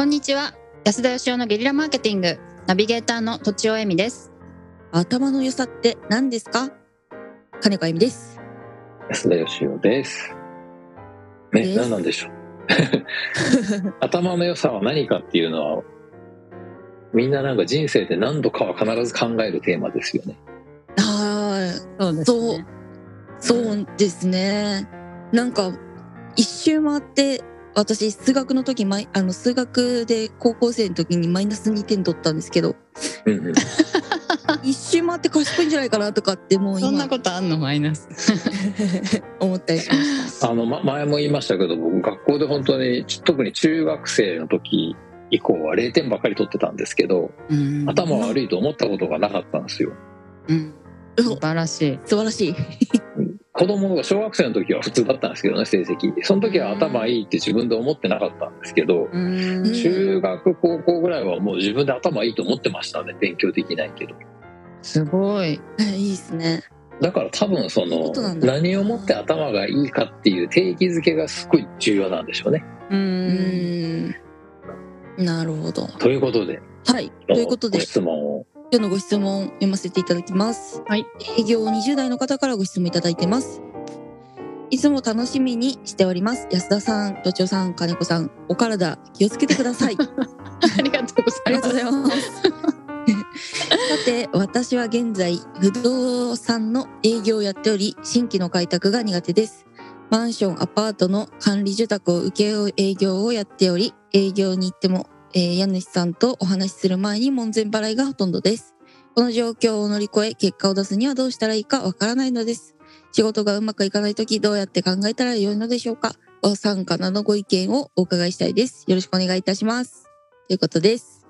こんにちは安田義雄のゲリラマーケティングナビゲーターのとちおえみです頭の良さって何ですか？金子あゆみです。安田義雄です。ね、です何なんでしょう。頭の良さは何かっていうのは、みんななんか人生で何度かは必ず考えるテーマですよね。はそうでそうい、そうですね。なんか、一周回って、私、数学の時、マイあの、数学で高校生の時にマイナス2点取ったんですけど、うんうん、一周回って賢いんじゃないかなとかって、もう今。そんな、ことあんのマイナス。思ったりしました。あの、ま、前も言いましたけど、僕学校で本当に、ち特に中学生の時以降は0点ばっかり取ってたんですけど、うん。頭悪いと思ったことがなかったんですよ。うん。素晴らしい。素晴らしい。子供が小学生の時は普通だったんですけどね、成績。その時は頭いいって自分で思ってなかったんですけど、うんん中学高校ぐらいはもう自分で頭いいと思ってましたね勉強できないけどすごいえいいですね。だから多分その何をもって頭がいいかっていう定義づけがすごい重要なんでしょうねううんん。なるほど。ということではい。ということでご、質問を今日のご質問読ませていただきます。はい。営業20代の方からご質問いただいてます。いつも楽しみにしております。安田さん、都庁さん、金子さん、お体気をつけてください。ありがとうございますありがとうございます。さて、私は現在、不動産の営業をやっており、新規の開拓が苦手です。マンション、アパートの管理受託を請け負う営業をやっており、営業に行っても、えー家主さんとお話しする前に門前払いがほとんどです。この状況を乗り越え、結果を出すにはどうしたらいいかわからないのです。仕事がうまくいかないとき、どうやって考えたらよいのでしょうかお三方のご意見をお伺いしたいです。よろしくお願いいたします。ということです。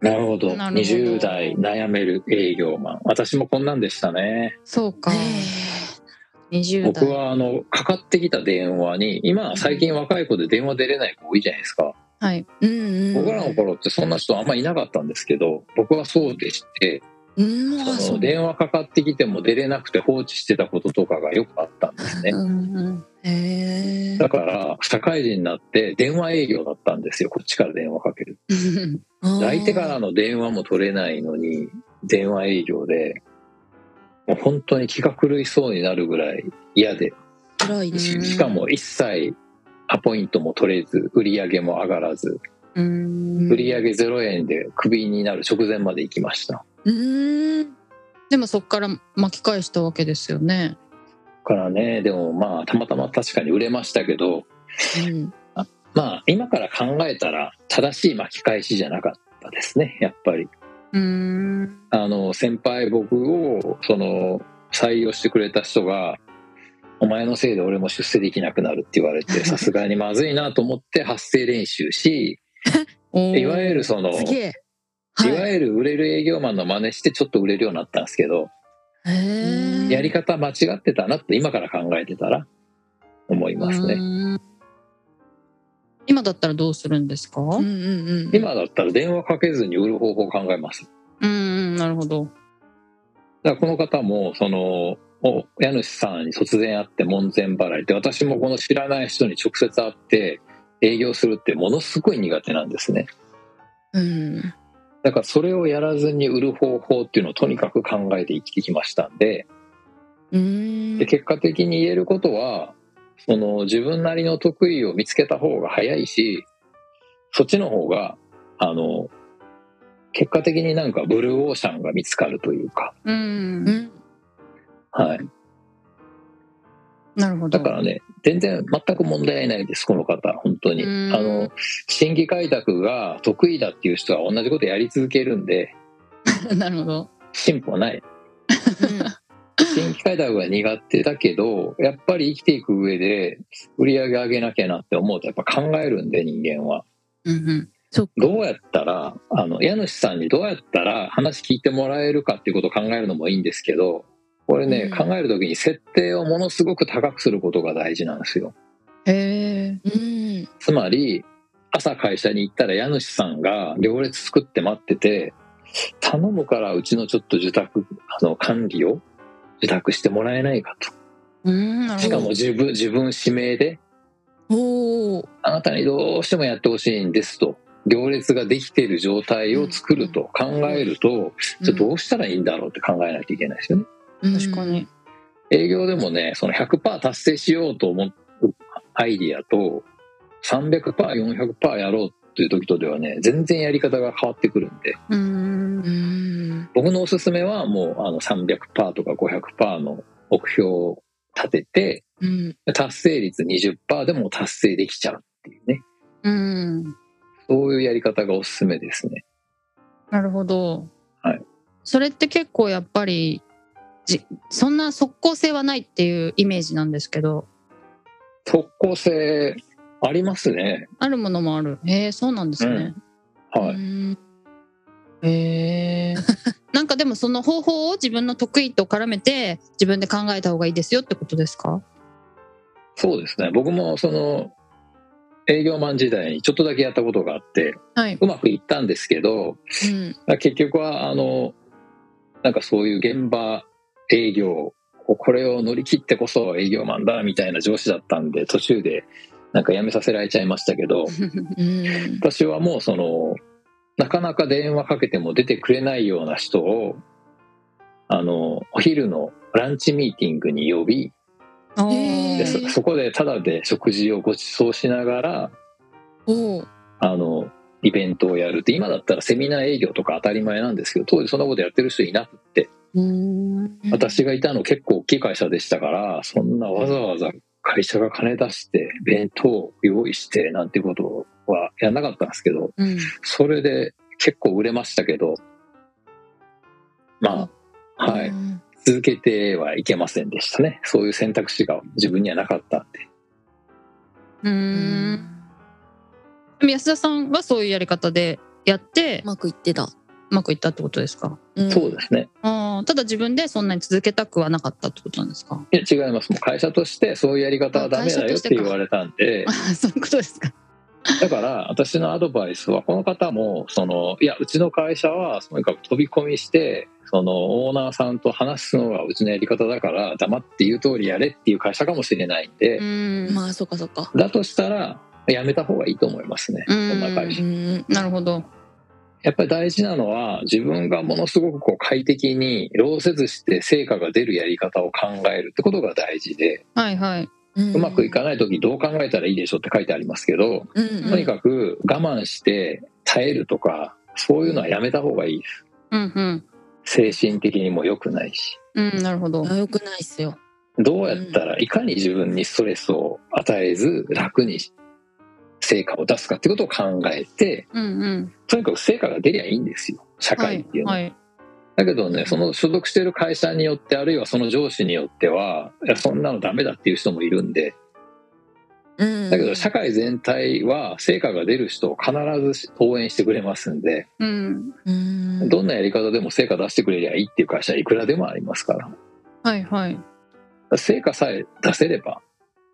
なるほどほど20代悩める営業マン私もこんなんでしたねそうか20代僕はあのかかってきた電話に今最近若い子で電話出れない子多いじゃないですかはい。うんうん。僕らの頃ってそんな人あんまいなかったんですけど僕はそうでしてうん、あその電話かかってきても出れなくて放置してたこととかがよくあったんですね。うんうん。だから社会人になって電話営業だったんですよ。こっちから電話かける。相手からの電話も取れないのに電話営業でもう本当に気が狂いそうになるぐらい嫌で。辛いですうんしかも一切アポイントも取れず売り上げも上がらずうん。売り上げ0円でクビになる直前まで行きました。うん。でもそこから巻き返したわけですよね。だからねでもまあたまたま確かに売れましたけどうん。まあ今から考えたら正しい巻き返しじゃなかったですねやっぱり。うん。あの先輩僕をその採用してくれた人が「お前のせいで俺も出世できなくなる」って言われて さすがにまずいなと思って発声練習し いわゆるそのすげえ。いわゆる売れる営業マンの真似してちょっと売れるようになったんですけど。やり方間違ってたなって今から考えてたら思いますねうん今だったらどうするんですか？うんうんうん。今だったら電話かけずに売る方法を考えますうんうんなるほどだからこの方もそのお家主さんに突然会って門前払いで私もこの知らない人に直接会って営業するってものすごい苦手なんですねうん。だからそれをやらずに売る方法っていうのをとにかく考えて生きてきましたんでうんで。結果的に言えることはその自分なりの得意を見つけた方が早いしそっちの方があの結果的になんかブルーオーシャンが見つかるというか、うんうん。はい、なるほど。だからね全然全く問題ないですこの方。本当に。うん。あの新規開拓が得意だっていう人は同じことやり続けるんで。なるほど。進歩はない。新規開拓が苦手だけどやっぱり生きていく上で売り上げ上げなきゃなって思うとやっぱ考えるんで人間は。うんうん。どうやったらあの家主さんにどうやったら話聞いてもらえるかっていうことを考えるのもいいんですけどこれね、うん。考える時に設定をものすごく高くすることが大事なんですよ。へえうん。つまり朝会社に行ったら家主さんが行列作って待ってて頼むからうちのちょっと受託あの管理を受託してもらえないかと。うんしかも自分自分指名でおお。あなたにどうしてもやってほしいんですと。行列ができている状態を作ると考えると、じゃあどうしたらいいんだろうって考えないといけないですよね。確かに。営業でもね、その100%達成しようと思うアイディアと、300%、400%やろうっていう時とではね、全然やり方が変わってくるんで、う。うんん僕のおすすめはもうあの300%とか500%の目標を立てて、うん達成率20%でも達成できちゃうっていうね、うん。そういうやり方がおすすめですね。なるほど。はい。それって結構やっぱり、じそんな即効性はないっていうイメージなんですけど、即効性ありますね。あるものもある。へえ、そうなんですね。はい。うんへえ。なんかでもその方法を自分の得意と絡めて自分で考えた方がいいですよってことですか？そうですね。僕もその営業マン時代にちょっとだけやったことがあって、はい。うまくいったんですけど、うん結局はあの、なんかそういう現場営業、これを乗り切ってこそ営業マンだみたいな上司だったんで、途中でなんか辞めさせられちゃいましたけど、うん。私はもうその、なかなか電話かけても出てくれないような人を、あの、お昼のランチミーティングに呼び、でそそこでタダで食事をご馳走しながら、あの、イベントをやるって、今だったらセミナー営業とか当たり前なんですけど、当時そんなことやってる人いなくって、うん私がいたの結構大きい会社でしたから、そんなわざわざ会社が金出して、弁当を用意してなんてことはやんなかったんですけど、うんそれで結構売れましたけど、まあ、はい。うん続けてはいけませんでしたね。そういう選択肢が自分にはなかったんで。ううんんでも安田さんはそういうやり方でやってうまくいってたうまくいったってことですか？うん。そうですね。あーただ自分でそんなに続けたくはなかったってことなんですか？いや、違います。もう会社としてそういうやり方はダメだよって言われたんで。あ、そういうことですか。だから私のアドバイスはこの方もそのいやうちの会社はとにかく飛び込みしてそのオーナーさんと話すのがうちのやり方だから黙って言う通りやれっていう会社かもしれないんで、うん。まあそっかそっか。だとしたらやめた方がいいと思いますね、うん。そんな会社。うんなるほどやっぱり大事なのは自分がものすごくこう快適に労せずして成果が出るやり方を考えるってことが大事で、はいはい。うんうまくいかない時どう考えたらいいでしょうって書いてありますけど、うんとにかく我慢して耐えるとかそういうのはやめた方がいいですうんうん。精神的にも良くないしうん、なるほど。あよくないっすよどうやったらいかに自分にストレスを与えず楽に成果を出すかってことを考えてうんうん。とにかく成果が出りゃいいんですよ社はい会っていうのは、はい。だけどねその所属してる会社によってあるいはその上司によってはいやそんなのダメだっていう人もいるんでうんだけど社会全体は成果が出る人を必ず応援してくれますんでうん。うんどんなやり方でも成果出してくれりゃいいっていう会社はいくらでもありますからはいはい。成果さえ出せれば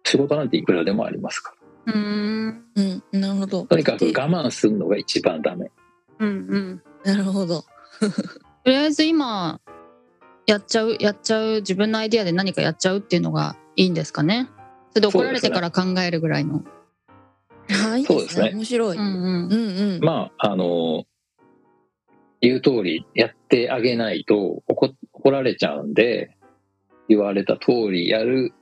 仕事なんていくらでもありますからうん。うんなるほどとにかく我慢するのが一番ダメうんうん。なるほど とりあえず今、やっちゃう、やっちゃう、自分のアイディアで何かやっちゃうっていうのがいいんですかね。それで怒られてから考えるぐらいの。はいいいそうですね面白い、うんうん。うんうんまああの言う通りやってあげないと怒怒られちゃうんで言われた通りやる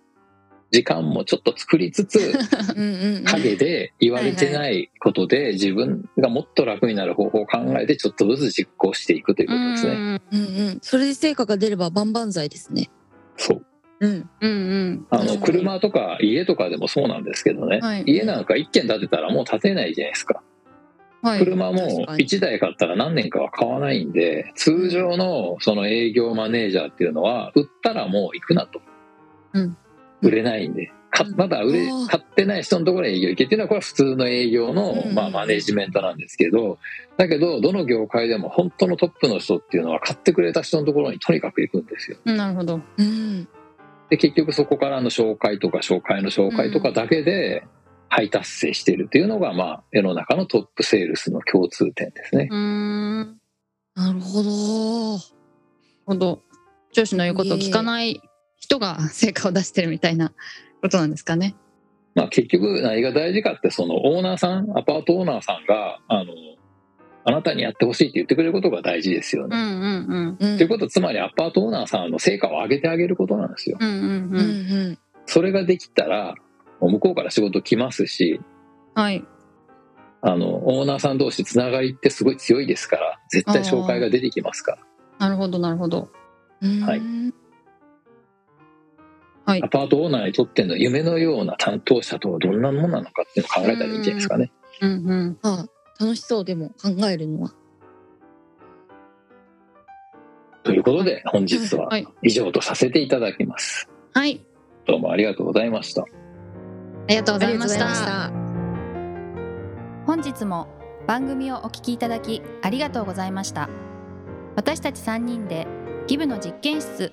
時間もちょっと作りつつ 陰で言われてないことで自分がもっと楽になる方法を考えてちょっとずつ実行していくということですね。うんうんうん。それで成果が出れば万々歳ですね。そう。うん。うんうん。あの車とか家とかでもそうなんですけどね、はい。家なんか1軒建てたらもう建てないじゃないですか。はい。車も確かに。1台買ったら何年かは買わないんで通常のその営業マネージャーっていうのは売ったらもう行くなと、うん売れないんでかまだ売れ買ってない人のところに営業行けっていうのはこれは普通の営業の、うんまあ、マネージメントなんですけどだけどどの業界でも本当のトップの人っていうのは買ってくれた人のところにとにかく行くんですよなるほど。うんで結局そこからの紹介とか紹介の紹介とかだけで配達成しているというのが、まあ、世の中のトップセールスの共通点ですね。うーん。なるなるほどほど。上司の言うことを聞かない人が成果を出してるみたいなことなんですかね。まあ、結局何が大事かってそのオーナーさんアパートオーナーさんがあのあなたにやってほしいって言ってくれることが大事ですよね。うんうんうん。ということはつまりアパートオーナーさんの成果を上げてあげることなんですよ。うんうんうん。うんうん。それができたらもう向こうから仕事来ますしはい。あのオーナーさん同士つながりってすごい強いですから絶対紹介が出てきますから。なるほどなるほど。うん。はいはい。アパートオーナーにとっての夢のような担当者とはどんなものなのかっていうのを考えたらいいんじゃないですかね。うんうん。あ楽しそうでも考えるのは。ということで本日ははい。以上とさせていただきます。はい。どうもありがとうございました。ありがとうございました。ありがとうございました。本日も番組をお聞きいただきありがとうございました。私たち3人でギブの実験室